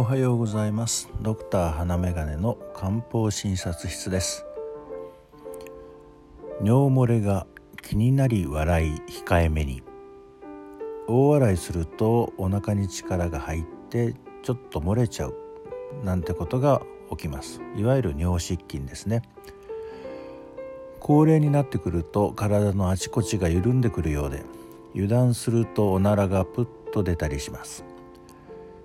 おはようございます。ドクター花眼鏡の漢方診察室です。尿漏れが気になり笑い控えめに。大笑いするとお腹に力が入ってちょっと漏れちゃうなんてことが起きます。いわゆる尿失禁ですね。高齢になってくると体のあちこちが緩んでくるようで油断するとおならがプッと出たりします。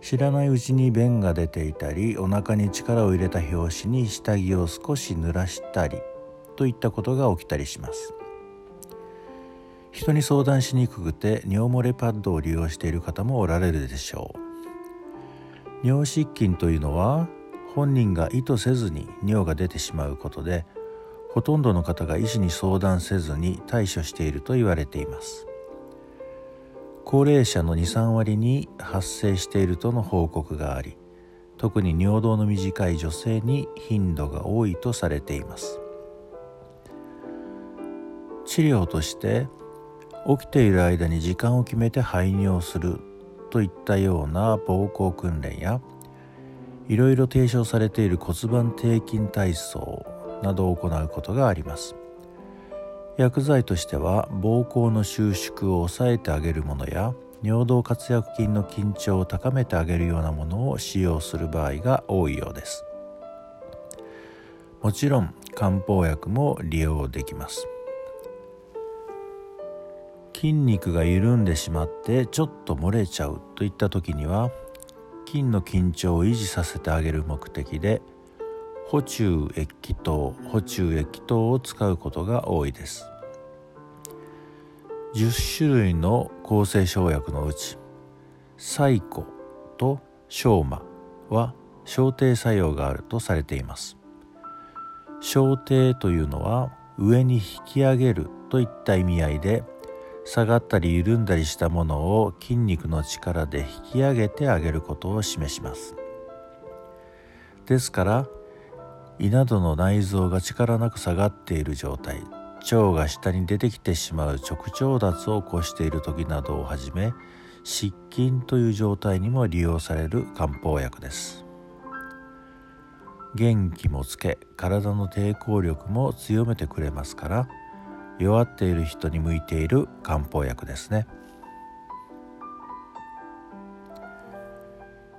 知らないうちに便が出ていたりお腹に力を入れた拍子に下着を少し濡らしたりといったことが起きたりします。人に相談しにくくて尿漏れパッドを利用している方もおられるでしょう。尿失禁というのは本人が意図せずに尿が出てしまうことでほとんどの方が医師に相談せずに対処していると言われています。高齢者の23割に発生しているとの報告があり特に尿道の短い女性に頻度が多いとされています。治療として起きている間に時間を決めて排尿するといったような膀胱訓練やいろいろ提唱されている骨盤底筋体操などを行うことがあります。薬剤としては膀胱の収縮を抑えてあげるものや尿道括約筋の緊張を高めてあげるようなものを使用する場合が多いようです。もちろん漢方薬も利用できます。筋肉が緩んでしまってちょっと漏れちゃうといった時には筋の緊張を維持させてあげる目的で補中液糖補中液糖を使うことが多いです。10種類の抗生生薬のうちサイコとショーマは小低作用があるとされています。小低というのは上に引き上げるといった意味合いで下がったり緩んだりしたものを筋肉の力で引き上げてあげることを示します。ですから胃などの内臓が力なく下がっている状態腸が下に出てきてしまう直腸脱を起こしている時などをはじめ失禁という状態にも利用される漢方薬です。元気もつけ体の抵抗力も強めてくれますから弱っている人に向いている漢方薬ですね。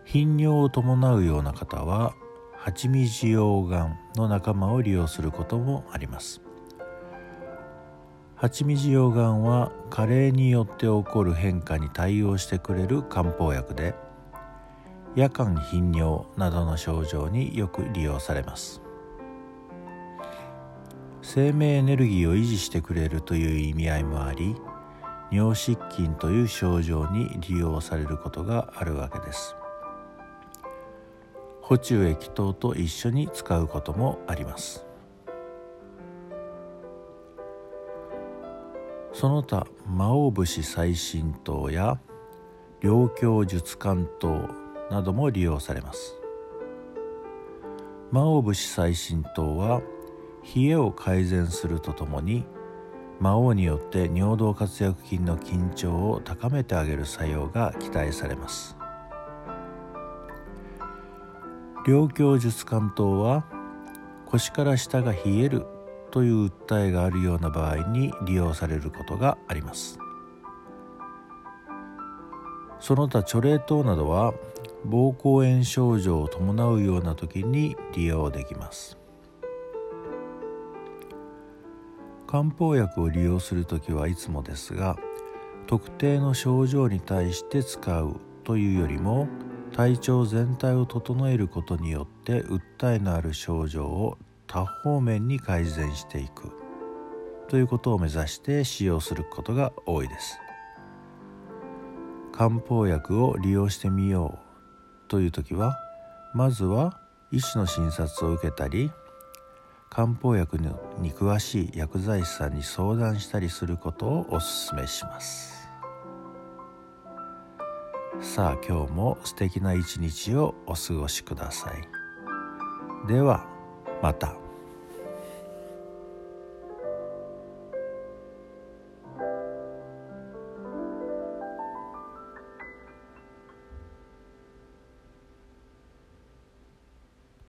頻尿を伴うような方は蜂蜜溶岩の仲間を利用することもあります。蜂蜜溶岩は加齢によって起こる変化に対応してくれる漢方薬で夜間頻尿などの症状によく利用されます。生命エネルギーを維持してくれるという意味合いもあり尿失禁という症状に利用されることがあるわけです。補中液糖と一緒に使うこともあります。その他魔王節最新糖や両胸術感糖なども利用されます。魔王節最新糖は冷えを改善するとともに魔王によって尿道括約筋の緊張を高めてあげる作用が期待されます。両胸術関糖は腰から下が冷えるという訴えがあるような場合に利用されることがあります。その他チョレイ糖などは膀胱炎症状を伴うような時に利用できます。漢方薬を利用する時はいつもですが特定の症状に対して使うというよりも体調全体を整えることによって訴えのある症状を多方面に改善していく。ということを目指して使用することが多いです。漢方薬を利用してみようという時はまずは医師の診察を受けたり漢方薬に詳しい薬剤師さんに相談したりすることをお勧めします。さあ今日も素敵な一日をお過ごしくださいではまた。